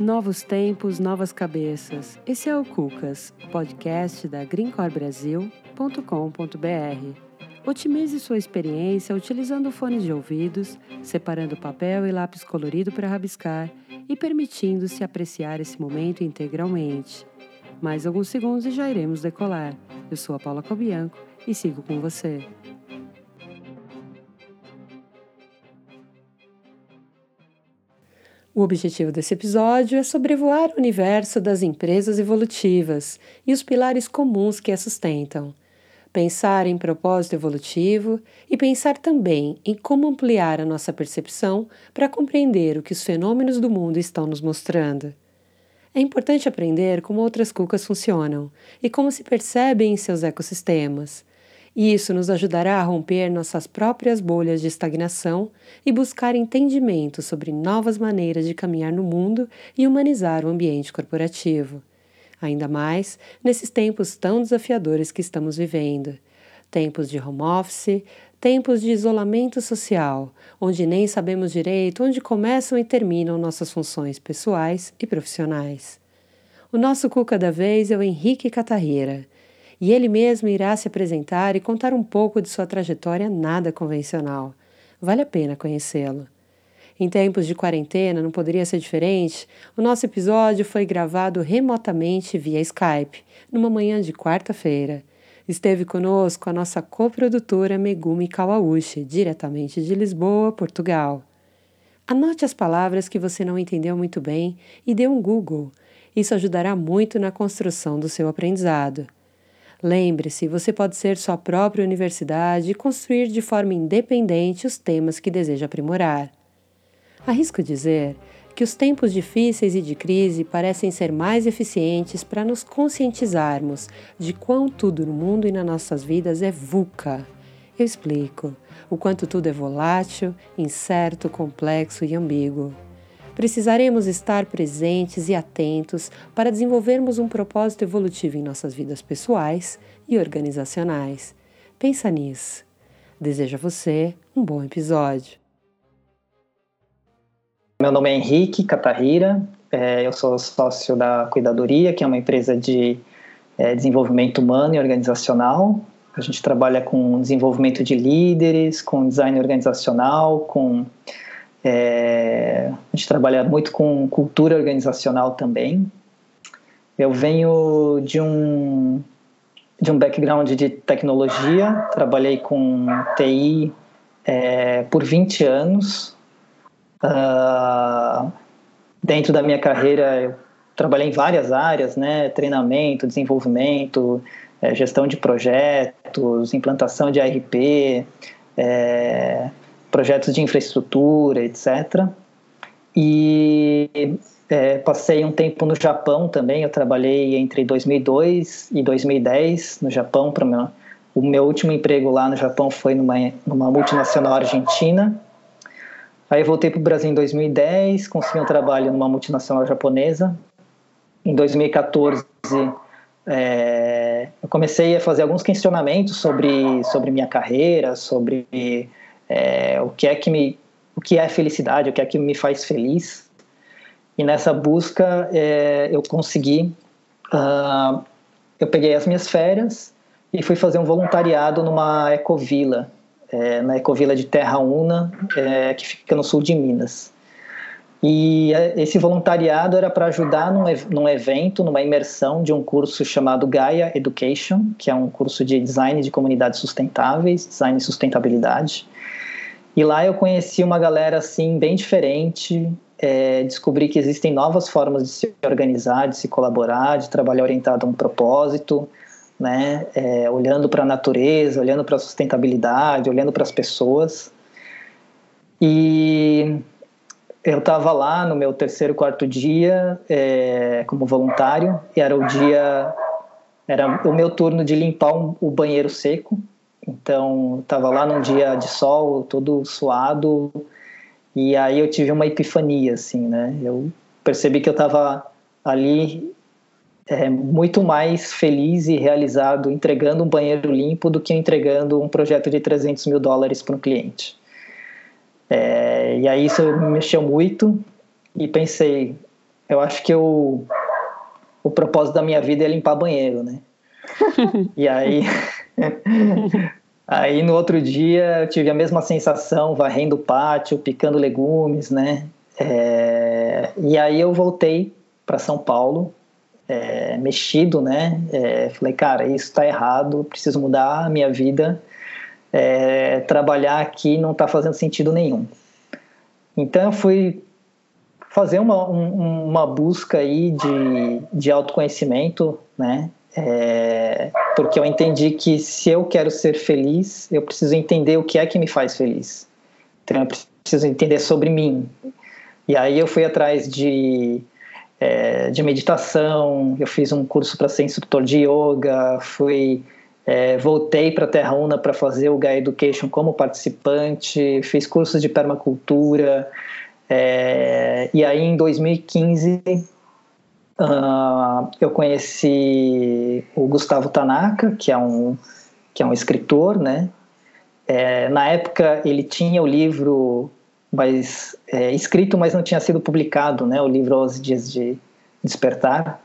Novos tempos, novas cabeças. Esse é o Cucas, podcast da greencorbrasil.com.br. Otimize sua experiência utilizando fones de ouvidos, separando papel e lápis colorido para rabiscar e permitindo-se apreciar esse momento integralmente. Mais alguns segundos e já iremos decolar. Eu sou a Paula Cobianco e sigo com você. O objetivo desse episódio é sobrevoar o universo das empresas evolutivas e os pilares comuns que as sustentam. Pensar em propósito evolutivo e pensar também em como ampliar a nossa percepção para compreender o que os fenômenos do mundo estão nos mostrando. É importante aprender como outras cucas funcionam e como se percebem em seus ecossistemas e isso nos ajudará a romper nossas próprias bolhas de estagnação e buscar entendimento sobre novas maneiras de caminhar no mundo e humanizar o ambiente corporativo. Ainda mais nesses tempos tão desafiadores que estamos vivendo. Tempos de home office, tempos de isolamento social, onde nem sabemos direito onde começam e terminam nossas funções pessoais e profissionais. O nosso Cuca da vez é o Henrique Catarreira e ele mesmo irá se apresentar e contar um pouco de sua trajetória nada convencional. Vale a pena conhecê-lo. Em tempos de quarentena, não poderia ser diferente, o nosso episódio foi gravado remotamente via Skype, numa manhã de quarta-feira. Esteve conosco a nossa coprodutora Megumi Kawauchi, diretamente de Lisboa, Portugal. Anote as palavras que você não entendeu muito bem e dê um Google. Isso ajudará muito na construção do seu aprendizado. Lembre-se, você pode ser sua própria universidade e construir de forma independente os temas que deseja aprimorar. Arrisco dizer que os tempos difíceis e de crise parecem ser mais eficientes para nos conscientizarmos de quão tudo no mundo e nas nossas vidas é VUCA. Eu explico o quanto tudo é volátil, incerto, complexo e ambíguo precisaremos estar presentes e atentos para desenvolvermos um propósito evolutivo em nossas vidas pessoais e organizacionais. Pensa nisso. Desejo a você um bom episódio. Meu nome é Henrique Catarrira, é, eu sou sócio da Cuidadoria, que é uma empresa de é, desenvolvimento humano e organizacional. A gente trabalha com desenvolvimento de líderes, com design organizacional, com é, a gente trabalha muito com cultura organizacional também. Eu venho de um de um background de tecnologia, trabalhei com TI é, por 20 anos. Uh, dentro da minha carreira, eu trabalhei em várias áreas, né? Treinamento, desenvolvimento, é, gestão de projetos, implantação de ARP, é, projetos de infraestrutura, etc. E é, passei um tempo no Japão também. Eu trabalhei entre 2002 e 2010 no Japão. Meu, o meu último emprego lá no Japão foi numa, numa multinacional argentina. Aí voltei para o Brasil em 2010, consegui um trabalho numa multinacional japonesa. Em 2014, é, eu comecei a fazer alguns questionamentos sobre, sobre minha carreira, sobre é, o que é que me o que é felicidade, o que é que me faz feliz. E nessa busca é, eu consegui, uh, eu peguei as minhas férias e fui fazer um voluntariado numa ecovila, é, na ecovila de Terra Una, é, que fica no sul de Minas. E é, esse voluntariado era para ajudar num, num evento, numa imersão de um curso chamado Gaia Education, que é um curso de design de comunidades sustentáveis, design e sustentabilidade. E lá eu conheci uma galera assim bem diferente, é, descobri que existem novas formas de se organizar, de se colaborar, de trabalhar orientado a um propósito, né? É, olhando para a natureza, olhando para a sustentabilidade, olhando para as pessoas. E eu estava lá no meu terceiro, quarto dia é, como voluntário e era o dia, era o meu turno de limpar um, o banheiro seco então, estava lá num dia de sol, todo suado, e aí eu tive uma epifania, assim, né? Eu percebi que eu estava ali é, muito mais feliz e realizado entregando um banheiro limpo do que entregando um projeto de 300 mil dólares para um cliente. É, e aí isso me mexeu muito e pensei, eu acho que eu, o propósito da minha vida é limpar banheiro, né? e aí, aí no outro dia eu tive a mesma sensação, varrendo o pátio, picando legumes, né? É, e aí eu voltei para São Paulo, é, mexido, né? É, falei, cara, isso está errado, preciso mudar a minha vida. É, trabalhar aqui não está fazendo sentido nenhum. Então eu fui fazer uma, um, uma busca aí de, de autoconhecimento, né? É, porque eu entendi que se eu quero ser feliz, eu preciso entender o que é que me faz feliz. Então eu preciso entender sobre mim. E aí eu fui atrás de, é, de meditação, eu fiz um curso para ser instrutor de yoga, fui é, voltei para a Terra Una para fazer o Gaia Education como participante, fiz cursos de permacultura, é, e aí em 2015 uh, eu conheci o Gustavo Tanaka, que é um, que é um escritor, né? É, na época ele tinha o livro mas é, escrito, mas não tinha sido publicado, né? O livro Aos Dias de Despertar.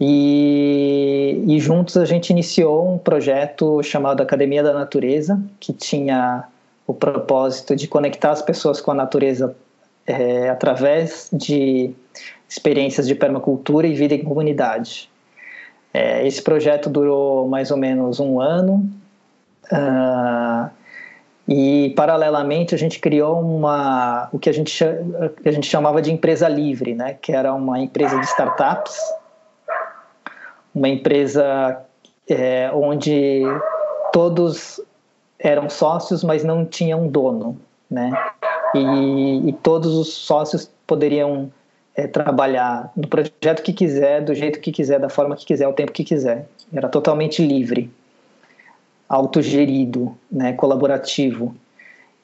E, e juntos a gente iniciou um projeto chamado Academia da Natureza, que tinha o propósito de conectar as pessoas com a natureza é, através de experiências de permacultura e vida em comunidade. É, esse projeto durou mais ou menos um ano uh, e paralelamente a gente criou uma o que a gente a gente chamava de empresa livre, né? Que era uma empresa de startups, uma empresa é, onde todos eram sócios, mas não tinham dono, né? E, e todos os sócios poderiam é, trabalhar no projeto que quiser, do jeito que quiser, da forma que quiser, o tempo que quiser. Era totalmente livre, autogerido, né, colaborativo.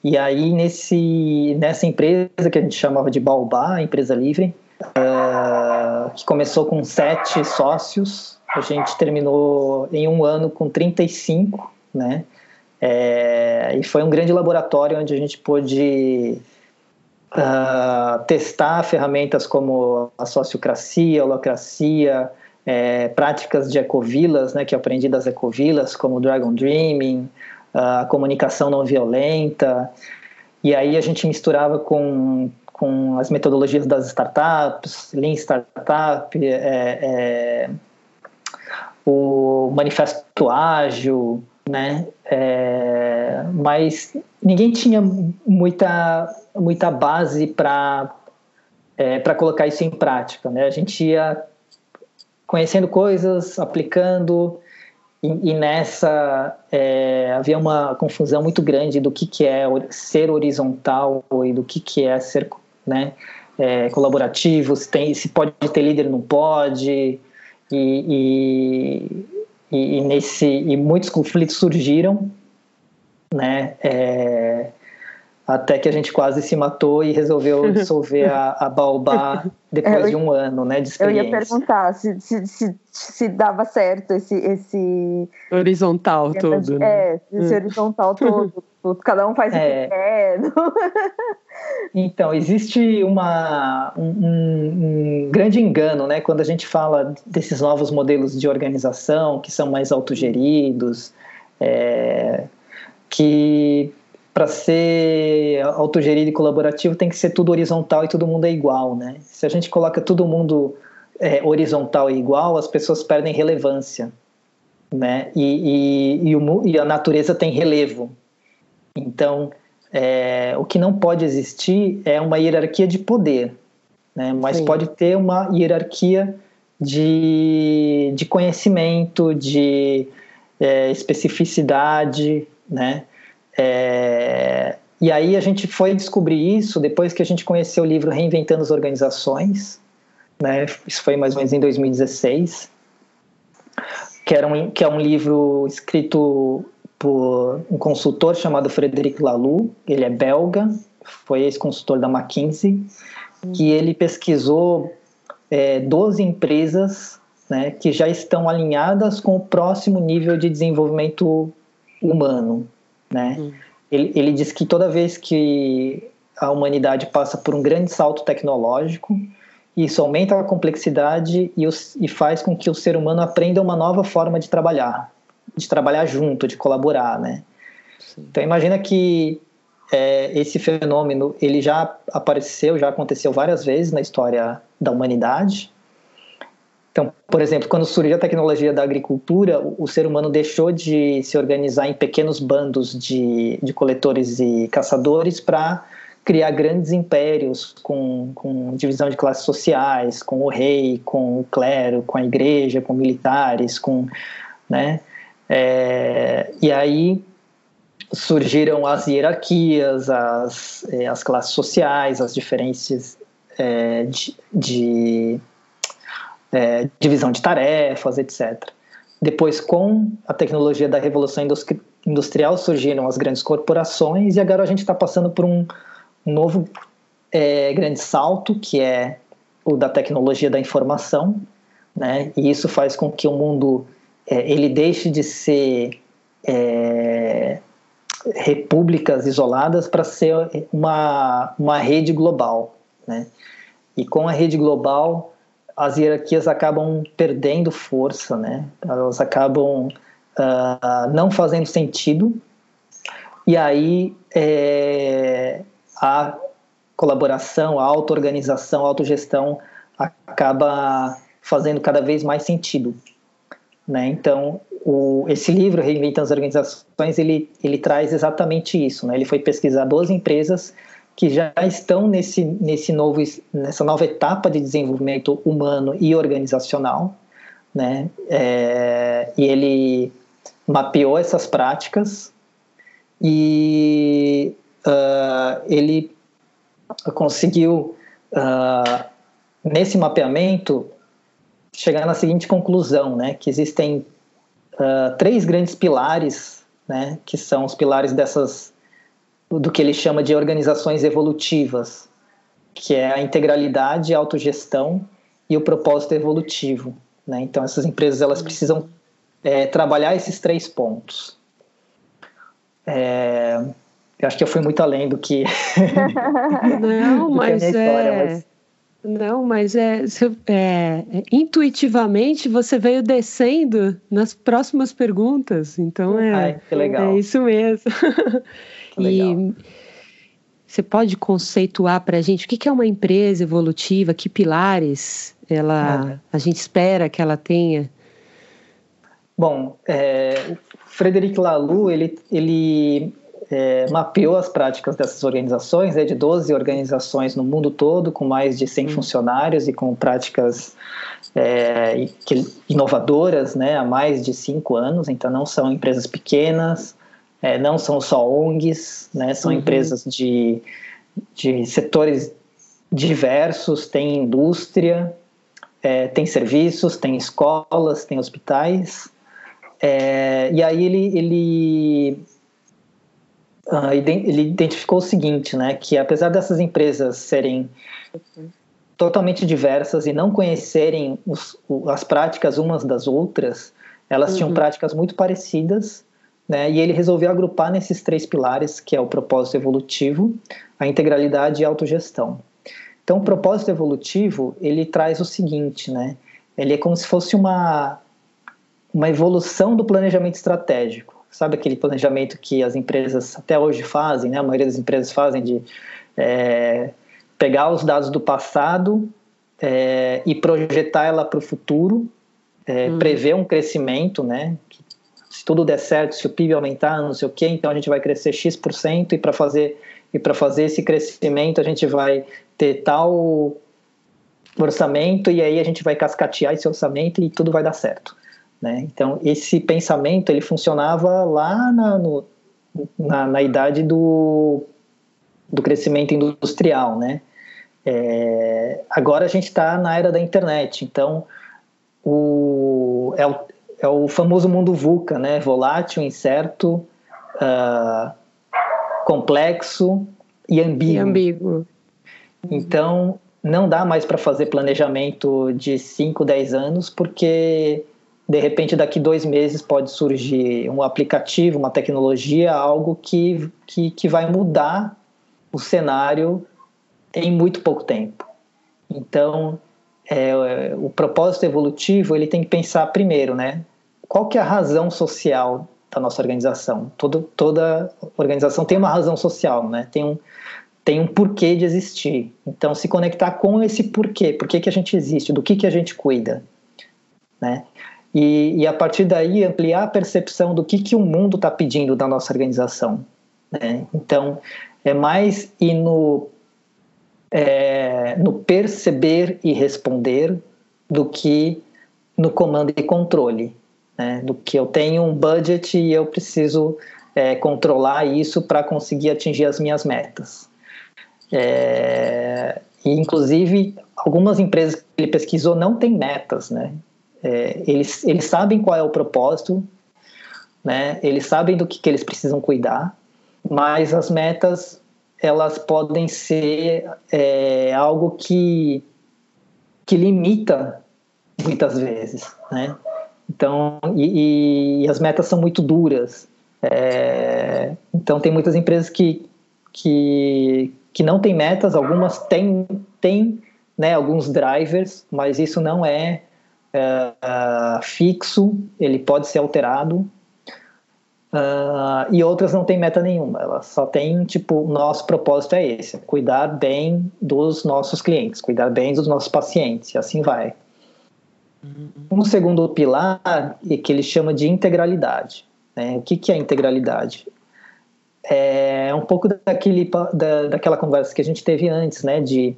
E aí, nesse, nessa empresa que a gente chamava de Baobá, empresa livre, uh, que começou com sete sócios, a gente terminou em um ano com 35, né? É, e foi um grande laboratório onde a gente pôde uh, testar ferramentas como a sociocracia, a holocracia, é, práticas de ecovilas, né, que eu aprendi das ecovilas, como Dragon Dreaming, a comunicação não violenta, e aí a gente misturava com, com as metodologias das startups, Lean Startup, é, é, o Manifesto Ágil, né? É, mas ninguém tinha muita, muita base para é, para colocar isso em prática, né? A gente ia conhecendo coisas, aplicando e, e nessa é, havia uma confusão muito grande do que, que é ser horizontal e do que, que é ser né, é, colaborativo, se, tem, se pode ter líder não pode, e, e, e, nesse, e muitos conflitos surgiram, né? É, até que a gente quase se matou e resolveu dissolver a, a Baobá depois eu, de um ano né, de experiência. Eu ia perguntar se, se, se, se dava certo esse... esse horizontal todo. Né? É, esse hum. horizontal todo. Cada um faz é. o que é. quer. Então, existe uma, um, um, grande engano né, quando a gente fala desses novos modelos de organização que são mais autogeridos, é, que para ser autogerido e colaborativo tem que ser tudo horizontal e todo mundo é igual, né? Se a gente coloca todo mundo é, horizontal e igual, as pessoas perdem relevância, né? E, e, e, o, e a natureza tem relevo. Então, é, o que não pode existir é uma hierarquia de poder, né? Mas Sim. pode ter uma hierarquia de, de conhecimento, de é, especificidade, né? É, e aí a gente foi descobrir isso depois que a gente conheceu o livro Reinventando as Organizações, né? Isso foi mais ou menos em 2016, que, era um, que é um livro escrito por um consultor chamado Frederic Laloux, ele é belga, foi ex-consultor da McKinsey, que ele pesquisou é, 12 empresas né, que já estão alinhadas com o próximo nível de desenvolvimento humano, né? Hum. Ele, ele diz que toda vez que a humanidade passa por um grande salto tecnológico, isso aumenta a complexidade e, os, e faz com que o ser humano aprenda uma nova forma de trabalhar, de trabalhar junto, de colaborar, né? Sim. Então imagina que é, esse fenômeno ele já apareceu, já aconteceu várias vezes na história da humanidade. Então, por exemplo, quando surgiu a tecnologia da agricultura, o, ser humano deixou de se organizar em pequenos bandos de, de coletores e caçadores para criar grandes impérios com, com divisão de classes sociais, com o rei, com o clero, com a igreja, com militares, com, né? É, e aí surgiram as hierarquias, as, é, as classes sociais, as diferenças é, de, de é, divisão de tarefas, etc. Depois, com a tecnologia da revolução industrial, surgiram as grandes corporações e agora a gente está passando por um, novo é, grande salto, que é o da tecnologia da informação, né? E isso faz com que o mundo é, ele deixe de ser é, repúblicas isoladas para ser uma, uma rede global. Né? E com a rede global, as hierarquias acabam perdendo força, né? elas acabam uh, não fazendo sentido, e aí é, a colaboração, a auto-organização, a autogestão acaba fazendo cada vez mais sentido. Né? Então, o, esse livro, Reinventando as Organizações, ele, ele traz exatamente isso. Né? Ele foi pesquisar 12 empresas que já estão nesse, nesse novo, nessa nova etapa de desenvolvimento humano e organizacional. Né? É, e ele mapeou essas práticas e uh, ele conseguiu, uh, nesse mapeamento, chegar na seguinte conclusão, né, que existem uh, três grandes pilares, né, que são os pilares dessas do que ele chama de organizações evolutivas, que é a integralidade, a autogestão e o propósito evolutivo. Né? Então essas empresas elas precisam é, trabalhar esses três pontos. É, eu acho que eu fui muito além do que. Não, do mas, que história, é... mas não, mas é, é, intuitivamente você veio descendo nas próximas perguntas, então é, Ai, é isso mesmo. E você pode conceituar para a gente o que é uma empresa evolutiva, que pilares ela, é. a gente espera que ela tenha? Bom, é, Frederic Laloux ele, ele é, mapeou as práticas dessas organizações, é de 12 organizações no mundo todo, com mais de 100 hum. funcionários e com práticas é, inovadoras né, há mais de cinco anos, então não são empresas pequenas, é, não são só ONGs, né, são uhum. empresas de, de setores diversos, tem indústria, é, tem serviços, tem escolas, tem hospitais, é, e aí ele, ele uh, ele identificou o seguinte, né, que apesar dessas empresas serem totalmente diversas e não conhecerem os, as práticas umas das outras, elas uhum. tinham práticas muito parecidas, né, e ele resolveu agrupar nesses três pilares, que é o propósito evolutivo, a integralidade e a autogestão. Então, o propósito evolutivo, ele traz o seguinte, né, ele é como se fosse uma, uma evolução do planejamento estratégico sabe aquele planejamento que as empresas até hoje fazem, né? A maioria das empresas fazem de é, pegar os dados do passado é, e projetar ela para o futuro, é, uhum. prever um crescimento, né? Se tudo der certo, se o PIB aumentar, não sei o quê, então a gente vai crescer x% e para fazer e para fazer esse crescimento a gente vai ter tal orçamento e aí a gente vai cascatear esse orçamento e tudo vai dar certo. Né? Então, esse pensamento ele funcionava lá na, no, na, na, idade do, do crescimento industrial. Né? É, agora a gente está na era da internet, então o, é, é o famoso mundo VUCA, né? volátil, incerto, uh, complexo e ambíguo. E ambíguo. Então, não dá mais para fazer planejamento de 5, 10 anos, porque de repente daqui dois meses pode surgir um aplicativo, uma tecnologia, algo que, que, que vai mudar o cenário em muito pouco tempo. Então, é, o propósito evolutivo ele tem que pensar primeiro, né? Qual que é a razão social da nossa organização? Todo, toda organização tem uma razão social, né? Tem um, tem um porquê de existir. Então, se conectar com esse porquê, por que, que a gente existe, do que, que a gente cuida, né? E, e a partir daí ampliar a percepção do que, que o mundo está pedindo da nossa organização. Né? Então, é mais ir no é, no perceber e responder do que no comando e controle. Né? Do que eu tenho um budget e eu preciso é, controlar isso para conseguir atingir as minhas metas. É, e, inclusive, algumas empresas que ele pesquisou não têm metas, né? É, eles, eles sabem qual é o propósito, né? Eles sabem do que, que eles precisam cuidar, mas as metas elas podem ser é, algo que, que limita muitas vezes, né? Então, e, e as metas são muito duras. É, então, tem muitas empresas que, que, que não têm metas, algumas têm, têm né, alguns drivers, mas isso não é, é fixo, ele pode ser alterado. Uh, e outras não tem meta nenhuma, elas só tem, tipo, nosso propósito é esse, cuidar bem dos nossos clientes, cuidar bem dos nossos pacientes, e assim vai. Um segundo pilar é que ele chama de integralidade. Né? O que, que é integralidade? É um pouco daquele, da, daquela conversa que a gente teve antes, né? De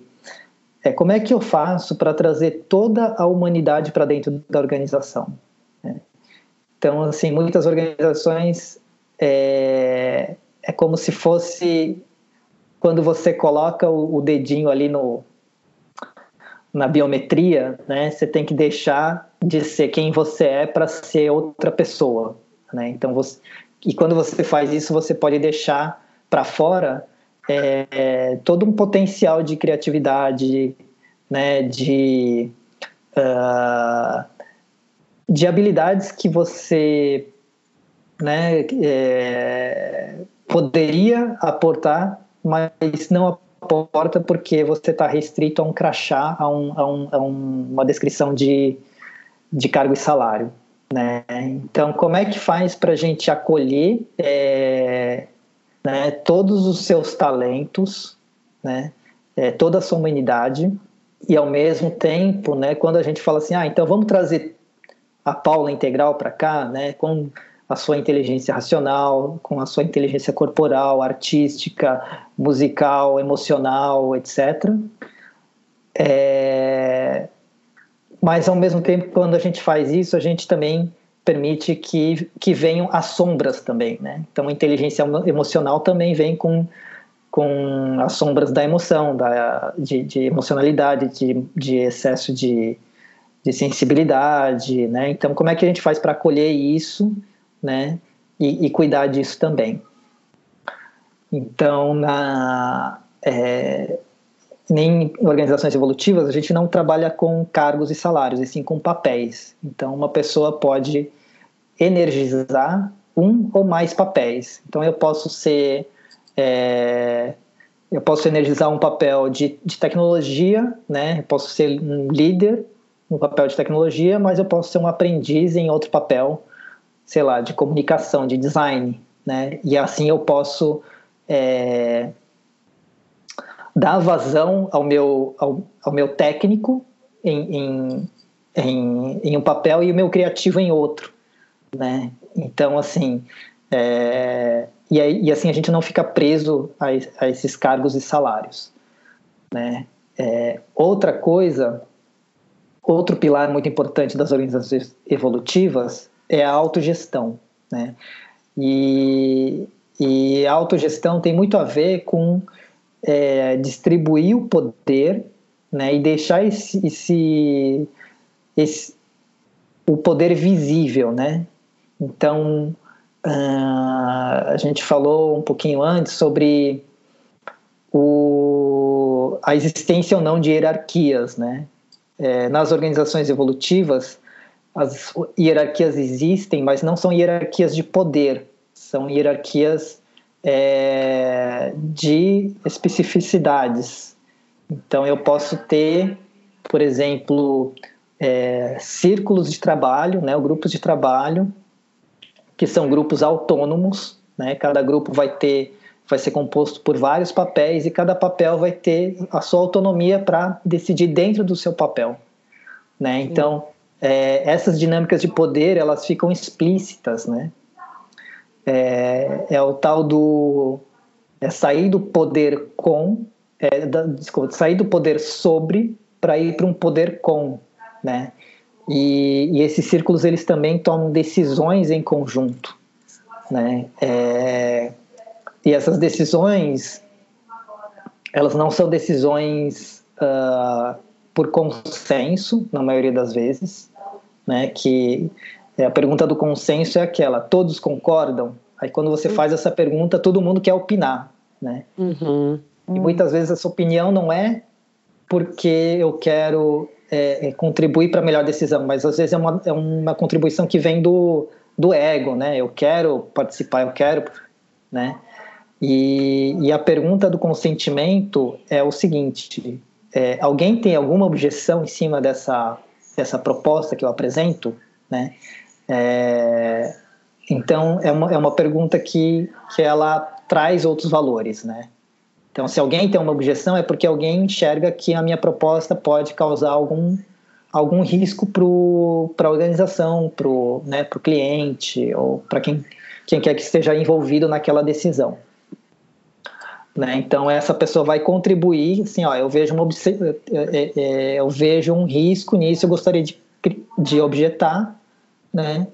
é, como é que eu faço para trazer toda a humanidade para dentro da organização? Então, assim, muitas organizações é, é como se fosse quando você coloca o, o dedinho ali no na biometria, né? Você tem que deixar de ser quem você é para ser outra pessoa, né? Então você e quando você faz isso, você pode deixar para fora é, é, todo um potencial de criatividade, né? De uh, de habilidades que você né, é, poderia aportar, mas não aporta porque você está restrito a um crachá, a, um, a, um, a um, uma descrição de, de cargo e salário. Né? Então, como é que faz para a gente acolher é, né, todos os seus talentos, né, é, toda a sua humanidade, e ao mesmo tempo, né, quando a gente fala assim, ah, então vamos trazer a Paula integral para cá, né, com a sua inteligência racional, com a sua inteligência corporal, artística, musical, emocional, etc. É... Mas, ao mesmo tempo, quando a gente faz isso, a gente também permite que, que venham as sombras também. Né? Então, a inteligência emocional também vem com, com as sombras da emoção, da, de, de emocionalidade, de, de excesso de, de sensibilidade, né? Então, como é que a gente faz para acolher isso, né? E, e, cuidar disso também. Então, na, é, em organizações evolutivas, a gente não trabalha com cargos e salários, e sim com papéis. Então, uma pessoa pode energizar um ou mais papéis. Então, eu posso ser. É, eu posso energizar um papel de, de tecnologia, né? Eu posso ser um líder no papel de tecnologia, mas eu posso ser um aprendiz em outro papel, sei lá, de comunicação, de design, né? E assim eu posso é, dar vazão ao meu, ao, ao meu técnico em, em, em, em, um papel e o meu criativo em outro, né? Então, assim, é, e, aí, e assim a gente não fica preso a, a esses cargos e salários, né? É, outra coisa Outro pilar muito importante das organizações evolutivas é a autogestão, né? E, e a autogestão tem muito a ver com é, distribuir o poder, né? E deixar esse, esse, esse o poder visível, né? Então uh, a gente falou um pouquinho antes sobre o, a existência ou não de hierarquias, né? é, nas organizações evolutivas, as hierarquias existem, mas não são hierarquias de poder, são hierarquias é, de especificidades. Então, eu posso ter por exemplo, é, círculos de trabalho, né, grupos de trabalho, que são grupos autônomos, né, cada grupo vai ter vai ser composto por vários papéis e cada papel vai ter a sua autonomia para decidir dentro do seu papel, né? Então é, essas dinâmicas de poder elas ficam explícitas, né? É, é o tal do é sair do poder com, é, da, desculpa, sair do poder sobre para ir para um poder com, né? E, e, esses círculos eles também tomam decisões em conjunto, né? É, e essas decisões elas não são decisões uh, por consenso na maioria das vezes, né? Que é, a pergunta do consenso é aquela: todos concordam? Aí quando você faz essa pergunta, todo mundo quer opinar, né? Uhum. E muitas vezes essa opinião não é porque eu quero é, é contribuir para a melhor decisão, mas às vezes é uma, é uma contribuição que vem do, do ego, né? Eu quero participar, eu quero, né? E, e a pergunta do consentimento é o seguinte: é, alguém tem alguma objeção em cima dessa, dessa proposta que eu apresento? Né? É, então, é uma, é uma pergunta que, que ela traz outros valores, né? Então, se alguém tem uma objeção, é porque alguém enxerga que a minha proposta pode causar algum, algum risco para a organização, para o né, cliente ou para quem, quem quer que esteja envolvido naquela decisão. Né? Então essa pessoa vai contribuir, assim, ó, eu vejo uma é, é, é, eu vejo um risco nisso, eu gostaria de, de objetar, né?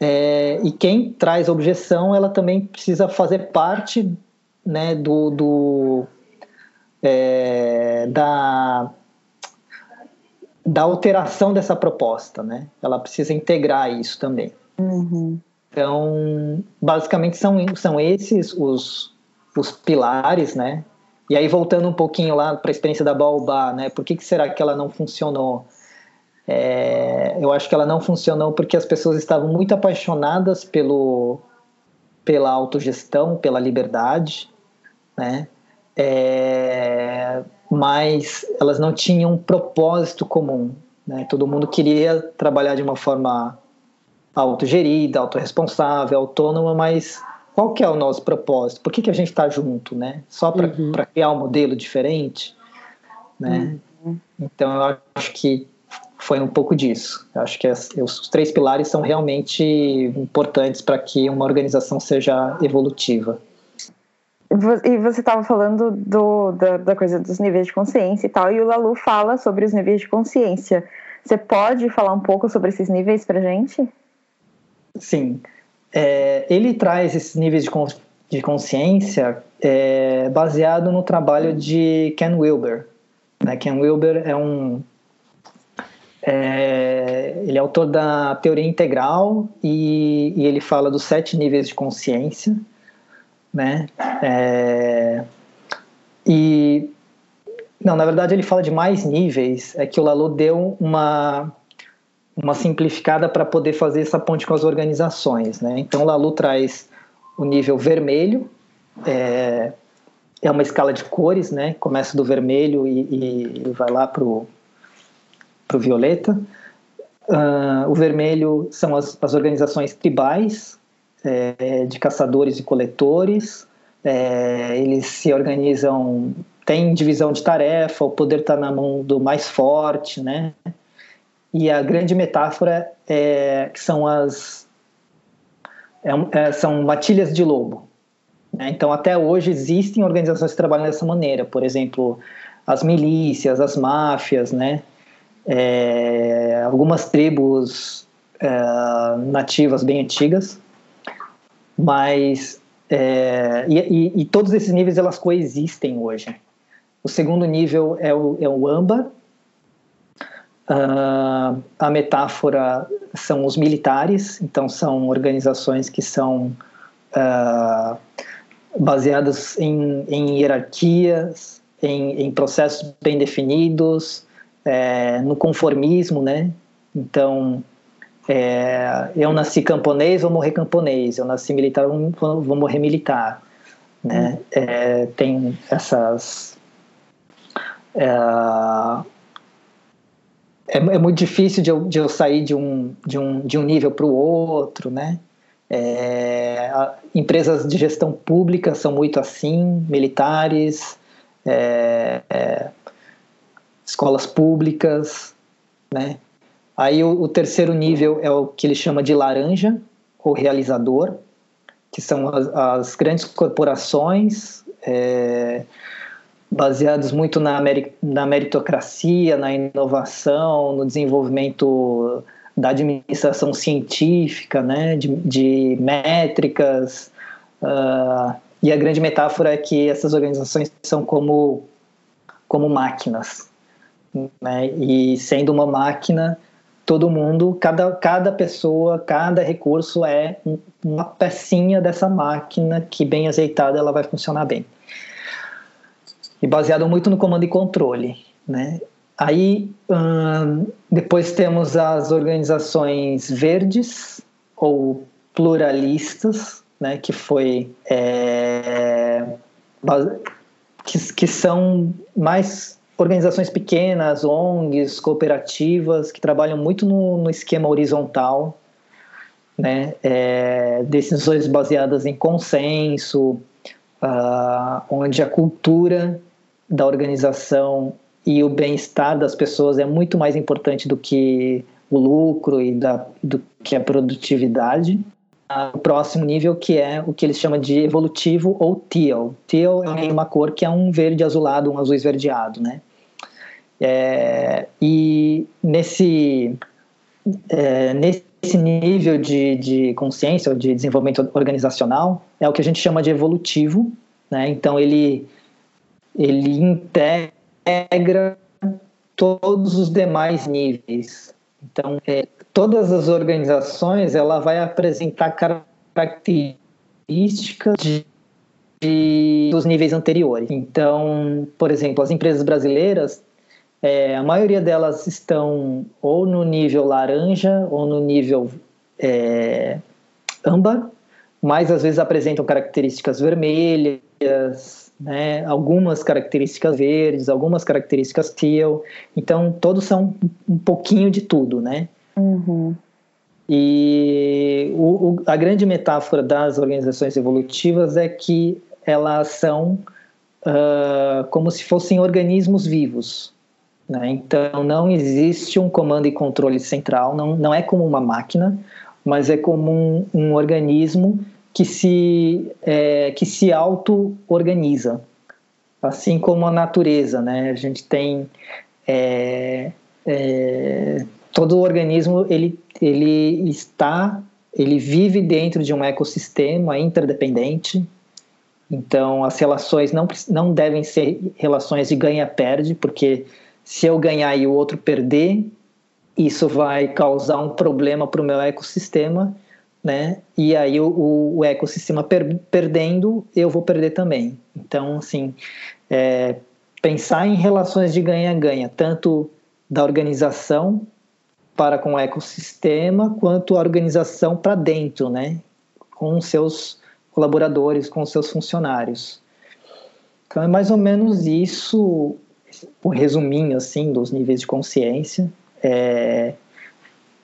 É, e quem traz objeção, ela também precisa fazer parte, né, do, do é, da da alteração dessa proposta, né? Ela precisa integrar isso também. Uhum. Então, basicamente são são esses os os pilares, né? E aí voltando um pouquinho lá para a experiência da Baobá, né? Por que, que será que ela não funcionou? É, eu acho que ela não funcionou porque as pessoas estavam muito apaixonadas pelo, pela autogestão, pela liberdade, né? É, mas elas não tinham um propósito comum, né? Todo mundo queria trabalhar de uma forma autogerida, autorresponsável, autônoma, mas qual que é o nosso propósito? Por que, que a gente está junto, né? Só para uhum. criar um modelo diferente, né? Uhum. Então eu acho que foi um pouco disso. Eu acho que as, os três pilares são realmente importantes para que uma organização seja evolutiva. E você estava falando do, da, da, coisa dos níveis de consciência e tal, e o Lalu fala sobre os níveis de consciência. Você pode falar um pouco sobre esses níveis para gente? Sim é, ele traz esses níveis de, cons de consciência é, baseado no trabalho de Ken Wilber. Né? Ken Wilber é um é, ele é autor da teoria integral e, e, ele fala dos sete níveis de consciência, né? É, e não, na verdade ele fala de mais níveis. É que o Lalo deu uma uma simplificada para poder fazer essa ponte com as organizações. Né? Então, Lalu traz o nível vermelho, é, é uma escala de cores, né? começa do vermelho e, e vai lá para o violeta. Uh, o vermelho são as, as organizações tribais, é, de caçadores e coletores. É, eles se organizam, tem divisão de tarefa, o poder está na mão do mais forte, né? E a grande metáfora é, que são as é, é, são matilhas de lobo. Né? Então, até hoje existem organizações que trabalham dessa maneira. Por exemplo, as milícias, as máfias, né? É, algumas tribos é, nativas bem antigas, mas é, e, e, todos esses níveis elas coexistem hoje. O segundo nível é o, é o âmbar, Uh, a metáfora são os militares, então são organizações que são uh, baseadas em, em hierarquias, em, em, processos bem definidos, é, no conformismo, né? Então, é, eu nasci camponês, vou morrer camponês. Eu nasci militar, vou, vou morrer militar. Né? É, tem essas... É, é, muito difícil de eu, de eu sair de um, de um, de um nível para o outro, né? É, a, empresas de gestão pública são muito assim, militares, é, é, escolas públicas, né? Aí o, o, terceiro nível é o que ele chama de laranja, ou realizador, que são as, as grandes corporações, é, baseados muito na, na meritocracia, na inovação, no desenvolvimento da administração científica, né, de, de métricas. Uh, e a grande metáfora é que essas organizações são como, como máquinas. Né, e sendo uma máquina, todo mundo, cada, cada pessoa, cada recurso é uma pecinha dessa máquina que, bem azeitada, ela vai funcionar bem e baseado muito no comando e controle, né? Aí hum, depois temos as organizações verdes ou pluralistas, né? Que foi é, que, que são mais organizações pequenas, ONGs, cooperativas que trabalham muito no, no esquema horizontal, né? É, decisões baseadas em consenso, uh, onde a cultura da organização e o bem-estar das pessoas é muito mais importante do que o lucro e da, do que a produtividade. O próximo nível que é o que eles chamam de evolutivo ou teal. Teal é uma cor que é um verde azulado, um azul esverdeado, né? É, e nesse, é, nesse nível de, de consciência ou de desenvolvimento organizacional é o que a gente chama de evolutivo, né? Então ele ele integra todos os demais níveis. Então, é, todas as organizações ela vai apresentar características de, de, dos níveis anteriores. Então, por exemplo, as empresas brasileiras, é, a maioria delas estão ou no nível laranja ou no nível é, âmbar, mas às vezes apresentam características vermelhas, né? algumas características verdes, algumas características teal. Então, todos são um pouquinho de tudo, né? Uhum. E o, o, a grande metáfora das organizações evolutivas é que elas são uh, como se fossem organismos vivos. Né? Então, não existe um comando e controle central, não, não é como uma máquina, mas é como um, um organismo que se, é, que se auto-organiza, assim como a natureza, né? A gente tem é, é, todo o organismo ele, ele está ele vive dentro de um ecossistema interdependente. Então as relações não, não devem ser relações de ganha-perde, porque se eu ganhar e o outro perder, isso vai causar um problema para o meu ecossistema né? E aí o, o ecossistema per, perdendo, eu vou perder também. Então, assim, é, pensar em relações de ganha-ganha, tanto da organização para com o ecossistema, quanto a organização para dentro, né? Com seus colaboradores, com seus funcionários. Então é mais ou menos isso, o resuminho assim dos níveis de consciência. É,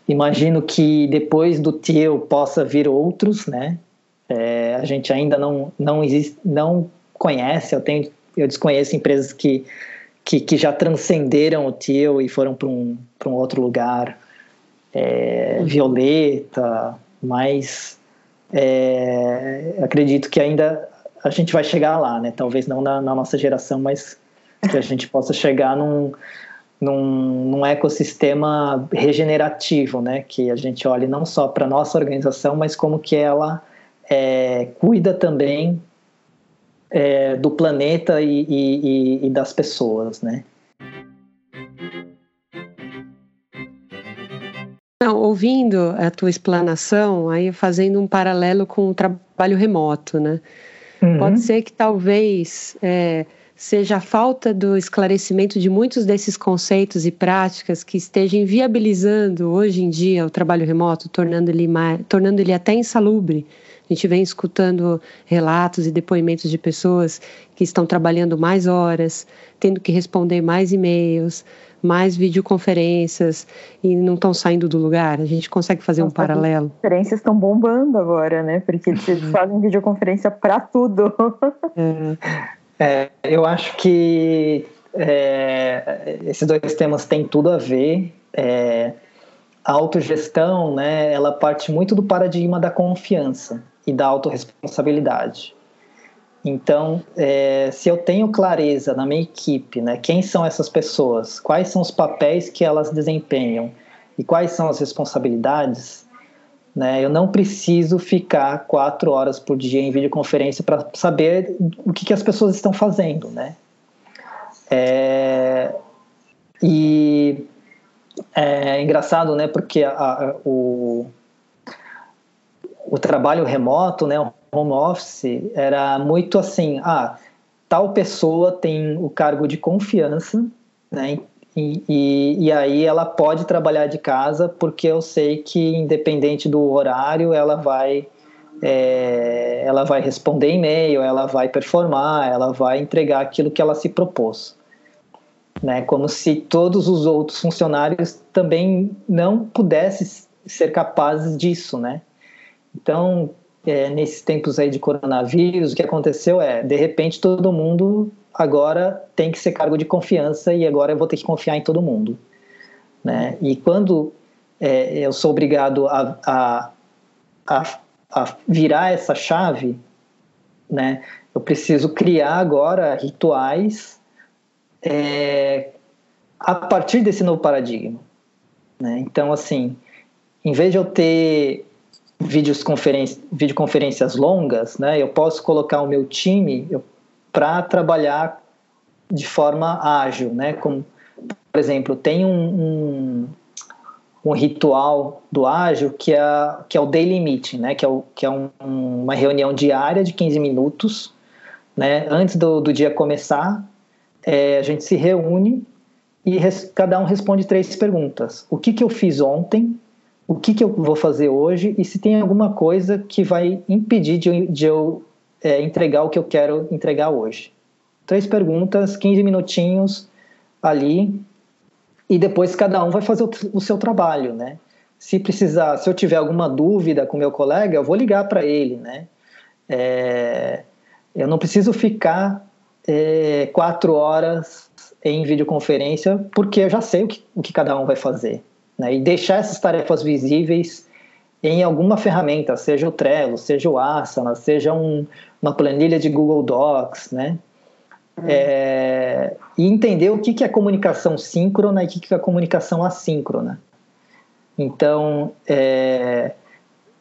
Imagino que depois do Tio possa vir outros, né? É, a gente ainda não não existe, não conhece. Eu tenho, eu desconheço empresas que que, que já transcenderam o Tio e foram para um para um outro lugar. É, Violeta, mas é, acredito que ainda a gente vai chegar lá, né? Talvez não na, na nossa geração, mas que a gente possa chegar num num, num ecossistema regenerativo, né? Que a gente olhe não só para nossa organização, mas como que ela é, cuida também é, do planeta e, e, e, das pessoas, né? Não, ouvindo a tua explanação, aí fazendo um paralelo com o trabalho remoto, né? Uhum. Pode ser que talvez é, seja a falta do esclarecimento de muitos desses conceitos e práticas que estejam viabilizando hoje em dia o trabalho remoto, tornando ele, mais, tornando ele até insalubre A gente vem escutando relatos e depoimentos de pessoas que estão trabalhando mais horas, tendo que responder mais e-mails, mais videoconferências e não estão saindo do lugar. A gente consegue fazer Nossa, um paralelo. As conferências estão bombando agora, né? Porque eles uhum. fazem videoconferência para tudo. É. É, eu acho que é, esses dois temas têm tudo a ver. É, a autogestão, né, ela parte muito do paradigma da confiança e da autorresponsabilidade. Então, é, se eu tenho clareza na minha equipe, né, quem são essas pessoas, quais são os papéis que elas desempenham e quais são as responsabilidades, né, eu não preciso ficar quatro horas por dia em videoconferência para saber o que, que, as pessoas estão fazendo, né? É, e é engraçado, né? Porque a, a, o, o trabalho remoto, né? O home office era muito assim, ah, tal pessoa tem o cargo de confiança, né? E, e, e, aí ela pode trabalhar de casa porque eu sei que independente do horário ela vai é, ela vai responder e-mail, ela vai performar, ela vai entregar aquilo que ela se propôs né? Como se todos os outros funcionários também não pudessem ser capazes disso, né? Então, é, nesses tempos aí de coronavírus, o que aconteceu é, de repente, todo mundo agora tem que ser cargo de confiança e agora eu vou ter que confiar em todo mundo, né? E quando é, eu sou obrigado a, a, a, a virar essa chave, né? Eu preciso criar agora rituais é, a partir desse novo paradigma. Né? Então, assim, em vez de eu ter videoconferências longas, né, eu posso colocar o meu time para trabalhar de forma ágil, né? Como, por exemplo, tem um, um, um, ritual do ágil que é, que é o daily meeting, né? Que é, o, que é um, uma reunião diária de 15 minutos, né? Antes do, do dia começar, é, a gente se reúne e res, cada um responde três perguntas. O que, que eu fiz ontem? O que, que eu vou fazer hoje? E se tem alguma coisa que vai impedir de, de eu é, entregar o que eu quero entregar hoje? Três perguntas, 15 minutinhos ali, e depois cada um vai fazer o, o seu trabalho, né? Se precisar, se eu tiver alguma dúvida com meu colega, eu vou ligar para ele, né? É, eu não preciso ficar é, quatro horas em videoconferência, porque eu já sei o que, o que cada um vai fazer. Né? E deixar essas tarefas visíveis em alguma ferramenta, seja o Trello, seja o Asana, seja um, uma planilha de Google Docs, né? Hum. É, e entender o que, que é comunicação síncrona e o que, que é comunicação assíncrona. Então, é,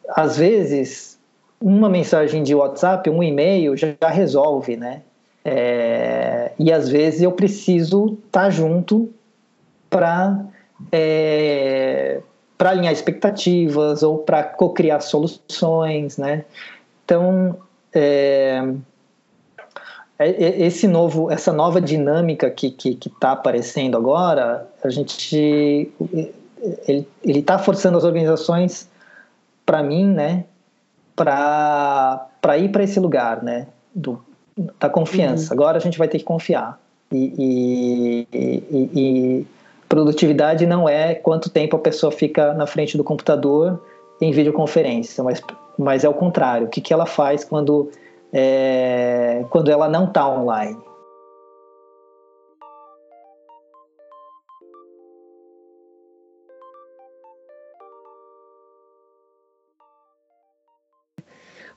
às vezes, uma mensagem de WhatsApp, um e-mail já, já resolve, né? É, e às vezes eu preciso estar tá junto para é, para alinhar expectativas ou para co-criar soluções, né? Então é, é, é, esse novo, essa nova dinâmica que que está aparecendo agora, a gente ele está forçando as organizações para mim, né? Para ir para esse lugar, né? Do da confiança. Uhum. Agora a gente vai ter que confiar. E, e, e, produtividade não é quanto tempo a pessoa fica na frente do computador em videoconferência, mas, mas é o contrário. O que, que ela faz quando, é, quando ela não está online?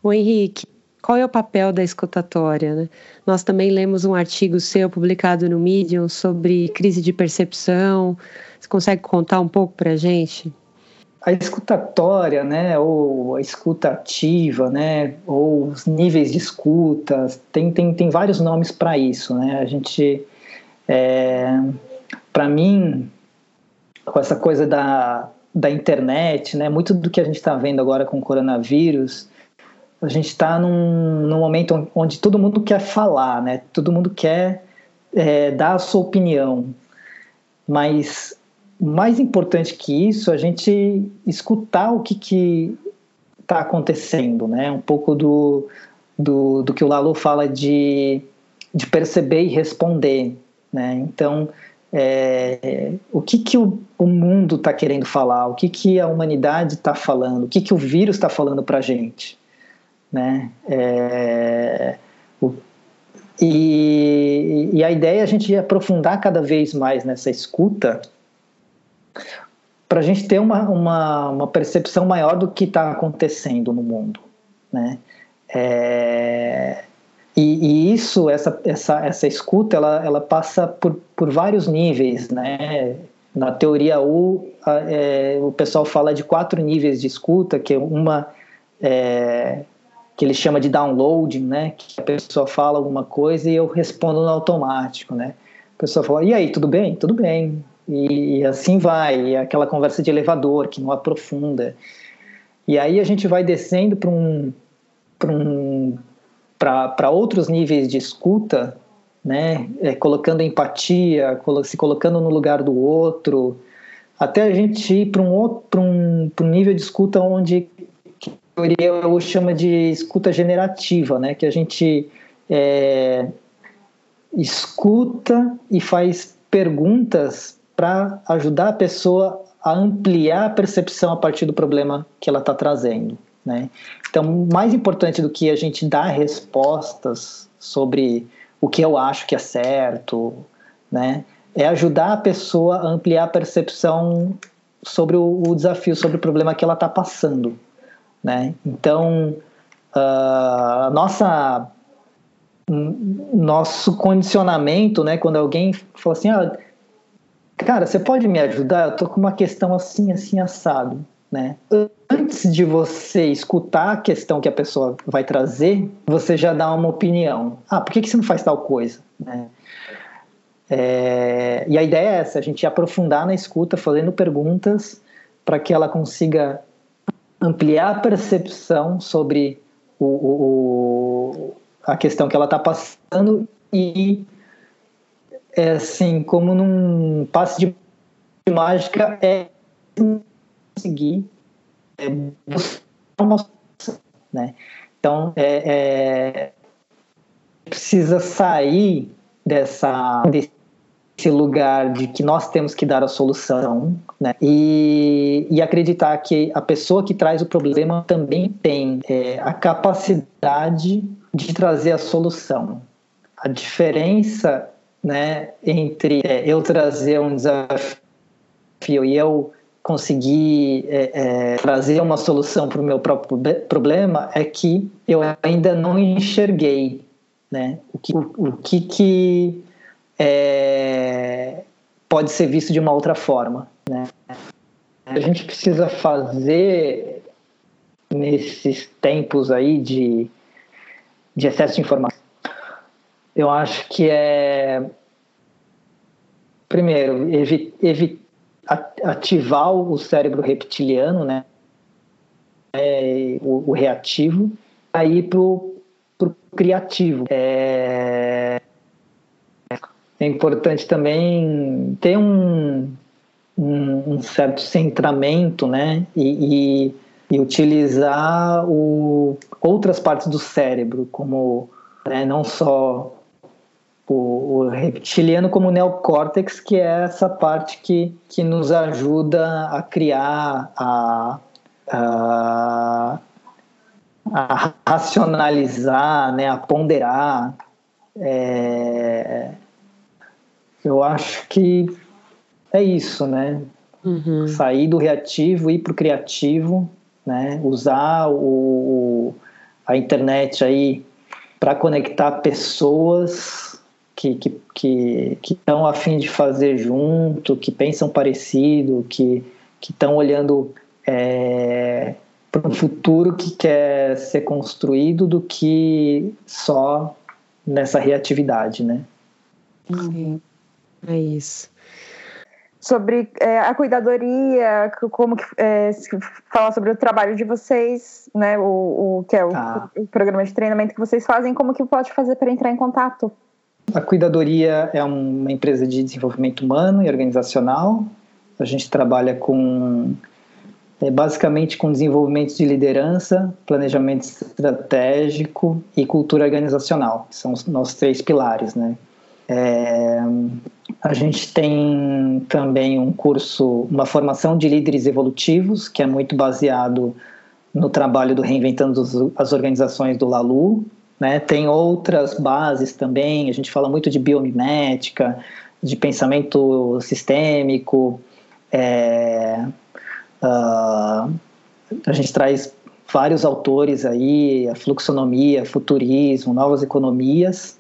O Henrique, qual é o papel da escutatória? Né? Nós também lemos um artigo seu publicado no Medium sobre crise de percepção. Você consegue contar um pouco para a gente? A escutatória, né, ou a escuta ativa, né, ou os níveis de escuta, tem, tem, tem vários nomes para isso, né? A gente, é, para mim, com essa coisa da, da internet, né, muito do que a gente está vendo agora com o coronavírus, a gente está num, num momento onde todo mundo quer falar, né? Todo mundo quer é, dar a sua opinião, mas mais importante que isso, a gente escutar o que, está acontecendo, né? Um pouco do, do, do que o Lalo fala de, de perceber e responder, né? Então, é, o que, que o, o mundo está querendo falar, o que, que a humanidade está falando, o que, que o vírus está falando para a gente, né? É, o, e, e, a ideia é a gente aprofundar cada vez mais nessa escuta para a gente ter uma, uma, uma, percepção maior do que está acontecendo no mundo, né? É, e, e, isso, essa, essa, essa escuta, ela, ela passa por, por vários níveis, né? Na teoria U, a, é, o pessoal fala de quatro níveis de escuta, que é uma é, que ele chama de downloading, né? Que a pessoa fala alguma coisa e eu respondo no automático, né? A pessoa fala, e aí, tudo bem? Tudo bem e assim vai, é aquela conversa de elevador que não aprofunda. E aí a gente vai descendo para um, um, outros níveis de escuta, né? É, colocando empatia, se colocando no lugar do outro, até a gente ir para um outro um, um nível de escuta onde que eu chamo de escuta generativa, né? Que a gente é, escuta e faz perguntas para ajudar a pessoa a ampliar a percepção a partir do problema que ela está trazendo. Né? Então, mais importante do que a gente dar respostas sobre o que eu acho que é certo, né, é ajudar a pessoa a ampliar a percepção sobre o, o desafio, sobre o problema que ela está passando. Né? Então, uh, nossa nosso condicionamento, né, quando alguém fala assim, ah, cara, você pode me ajudar? Eu tô com uma questão assim, assim, assado, né? Antes de você escutar a questão que a pessoa vai trazer, você já dá uma opinião. Ah, por que, que você não faz tal coisa? Né? É, e a ideia é essa, a gente aprofundar na escuta, fazendo perguntas para que ela consiga ampliar a percepção sobre o, o, o a questão que ela está passando e é assim, como num passe de mágica, é conseguir é, buscar uma né? Então, é, é, precisa sair dessa, desse lugar de que nós temos que dar a solução né? e, e acreditar que a pessoa que traz o problema também tem é, a capacidade de trazer a solução. A diferença né, entre é, eu trazer um desafio e eu conseguir é, é, trazer uma solução para o meu próprio problema é que eu ainda não enxerguei né, o que, o, o que, que é, pode ser visto de uma outra forma. Né. A gente precisa fazer nesses tempos aí de, de excesso de informação eu acho que é primeiro evi, evi, ativar o cérebro reptiliano, né? É, o, o, reativo, aí pro, pro criativo. É, é importante também ter um, um, um certo centramento, né? E, e, e utilizar o, outras partes do cérebro, como né, não só o, o reptiliano como neocórtex, que é essa parte que, que nos ajuda a criar, a, a, a racionalizar, né, a ponderar. É, eu acho que é isso, né? Uhum. Sair do reativo, ir para o criativo, né? Usar o, a internet aí para conectar pessoas que que que estão a fim de fazer junto, que pensam parecido, que que estão olhando é, para um futuro que quer ser construído do que só nessa reatividade, né? Sim, é isso. Sobre é, a cuidadoria, como que é, falar sobre o trabalho de vocês, né? O, o que é o, tá. o programa de treinamento que vocês fazem, como que pode fazer para entrar em contato? A Cuidadoria é uma empresa de desenvolvimento humano e organizacional. A gente trabalha com é basicamente com desenvolvimento de liderança, planejamento estratégico e cultura organizacional. São os nossos três pilares, né? É, a gente tem também um curso, uma formação de líderes evolutivos, que é muito baseado no trabalho do Reinventando as Organizações do Lalu. Né? Tem outras bases também, a gente fala muito de biomimética, de pensamento sistêmico, é, uh, a gente traz vários autores aí, a fluxonomia, futurismo, novas economias.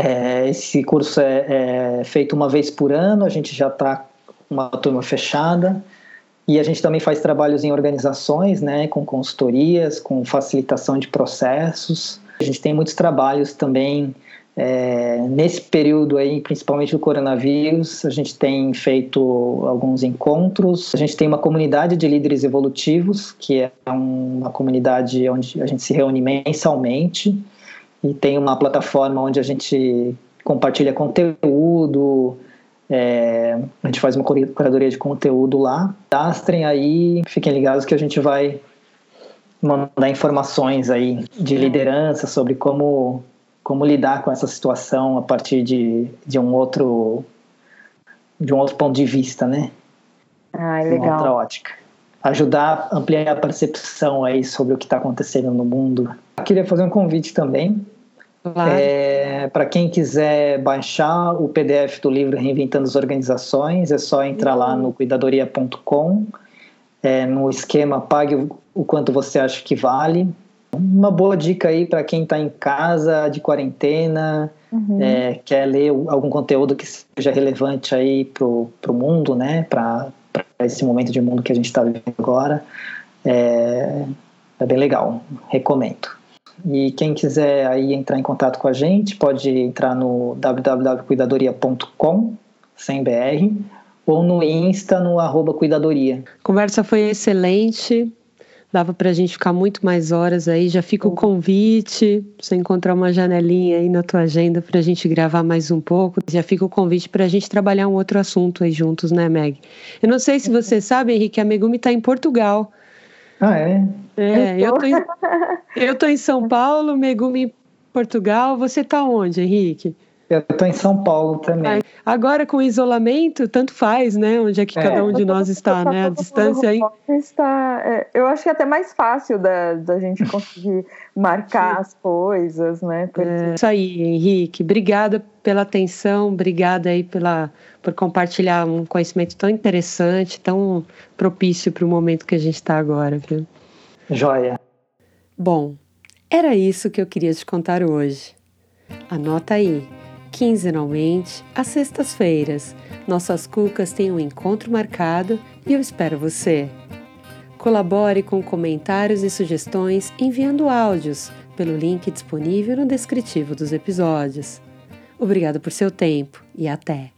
É, esse curso é, é, feito uma vez por ano, a gente já está uma turma fechada. E a gente também faz trabalhos em organizações, né, com consultorias, com facilitação de processos. A gente tem muitos trabalhos também é, nesse período aí, principalmente do coronavírus, a gente tem feito alguns encontros. A gente tem uma comunidade de líderes evolutivos, que é uma comunidade onde a gente se reúne mensalmente e tem uma plataforma onde a gente compartilha conteúdo, é, a gente faz uma curadoria de conteúdo lá. Dastrem aí, fiquem ligados que a gente vai mandar informações aí de liderança sobre como como lidar com essa situação a partir de, de um outro de um outro ponto de vista, né? Ah, legal. Uma outra ótica. Ajudar a ampliar a percepção aí sobre o que está acontecendo no mundo. Queria fazer um convite também Claro. É, Para quem quiser baixar o PDF do livro Reinventando as Organizações, é só entrar lá no cuidadoria.com, é, no esquema Pague o, o quanto você acha que vale. Uma boa dica aí para quem está em casa, de quarentena, uhum. é, quer ler algum conteúdo que seja relevante aí para o mundo, né? Para esse momento de mundo que a gente está vivendo agora. É, é bem legal, recomendo. E quem quiser aí entrar em contato com a gente, pode entrar no www.cuidadoria.com, sem BR, ou no Insta, no arroba cuidadoria. Conversa foi excelente, dava para a gente ficar muito mais horas aí. Já fica o convite, você encontrar uma janelinha aí na tua agenda para a gente gravar mais um pouco. Já fica o convite para a gente trabalhar um outro assunto aí juntos, né, Meg? Eu não sei se você sabe, Henrique, a Megumi está em Portugal. Ah, é? É, eu tô, em, eu tô em São Paulo, Megumi em Portugal. Você tá onde, Henrique? Eu tô em São Paulo também. Agora com o isolamento, tanto faz, né? Onde é que é. cada um de nós está, né? A distância aí. Está, é, eu acho que é até mais fácil da, da gente conseguir marcar as coisas, né? Porque... É, isso aí, Henrique. Obrigada pela atenção, obrigada aí pela, por compartilhar um conhecimento tão interessante, tão propício para o momento que a gente está agora, viu? Joia. Bom, era isso que eu queria te contar hoje. Anota aí, quinzenalmente, às sextas-feiras, nossas cucas têm um encontro marcado e eu espero você. Colabore com comentários e sugestões enviando áudios pelo link disponível no descritivo dos episódios. Obrigado por seu tempo e até!